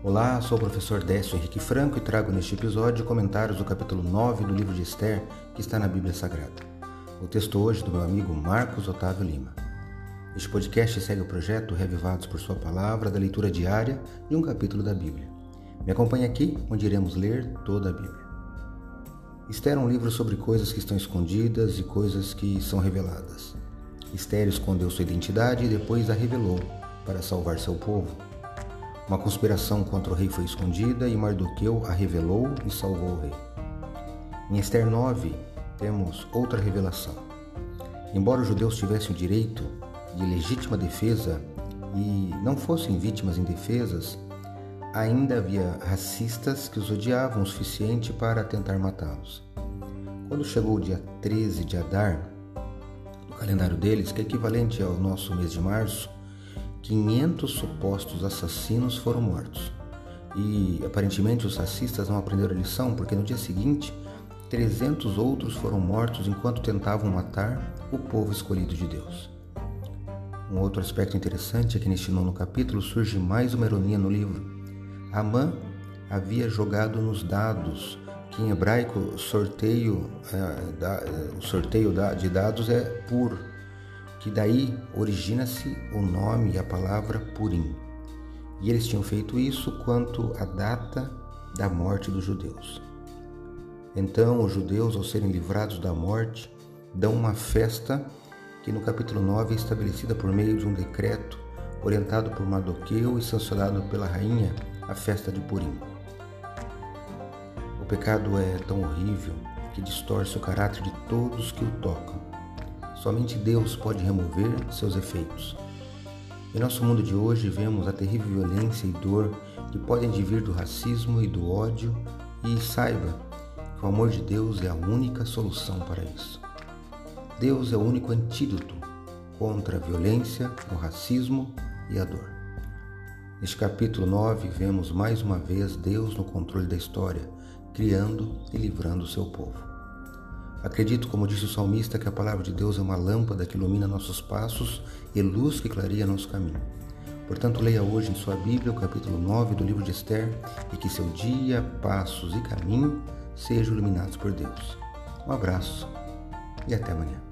Olá, sou o professor Décio Henrique Franco e trago neste episódio comentários do capítulo 9 do livro de Esther, que está na Bíblia Sagrada. O texto hoje do meu amigo Marcos Otávio Lima. Este podcast segue o projeto Revivados por Sua Palavra, da leitura diária de um capítulo da Bíblia. Me acompanhe aqui, onde iremos ler toda a Bíblia. Esther é um livro sobre coisas que estão escondidas e coisas que são reveladas. Esther escondeu sua identidade e depois a revelou para salvar seu povo. Uma conspiração contra o rei foi escondida e Mardoqueu a revelou e salvou o rei. Em Esther 9, temos outra revelação. Embora os judeus tivessem o direito de legítima defesa e não fossem vítimas indefesas, ainda havia racistas que os odiavam o suficiente para tentar matá-los. Quando chegou o dia 13 de Adar, no calendário deles, que é equivalente ao nosso mês de março, 500 supostos assassinos foram mortos. E aparentemente os racistas não aprenderam a lição, porque no dia seguinte, 300 outros foram mortos enquanto tentavam matar o povo escolhido de Deus. Um outro aspecto interessante é que neste nono capítulo surge mais uma ironia no livro. Amã havia jogado nos dados, que em hebraico sorteio, é, da, o sorteio de dados é pur, que daí origina-se o nome e a palavra Purim. E eles tinham feito isso quanto à data da morte dos judeus. Então, os judeus, ao serem livrados da morte, dão uma festa que no capítulo 9 é estabelecida por meio de um decreto orientado por Mardoqueu e sancionado pela rainha, a festa de Purim. O pecado é tão horrível que distorce o caráter de todos que o tocam Somente Deus pode remover seus efeitos. Em nosso mundo de hoje, vemos a terrível violência e dor que podem vir do racismo e do ódio, e saiba que o amor de Deus é a única solução para isso. Deus é o único antídoto contra a violência, o racismo e a dor. Neste capítulo 9, vemos mais uma vez Deus no controle da história, criando e livrando o seu povo. Acredito, como disse o salmista, que a palavra de Deus é uma lâmpada que ilumina nossos passos e luz que clareia nosso caminho. Portanto, leia hoje em sua Bíblia o capítulo 9 do livro de Esther e que seu dia, passos e caminho sejam iluminados por Deus. Um abraço e até amanhã.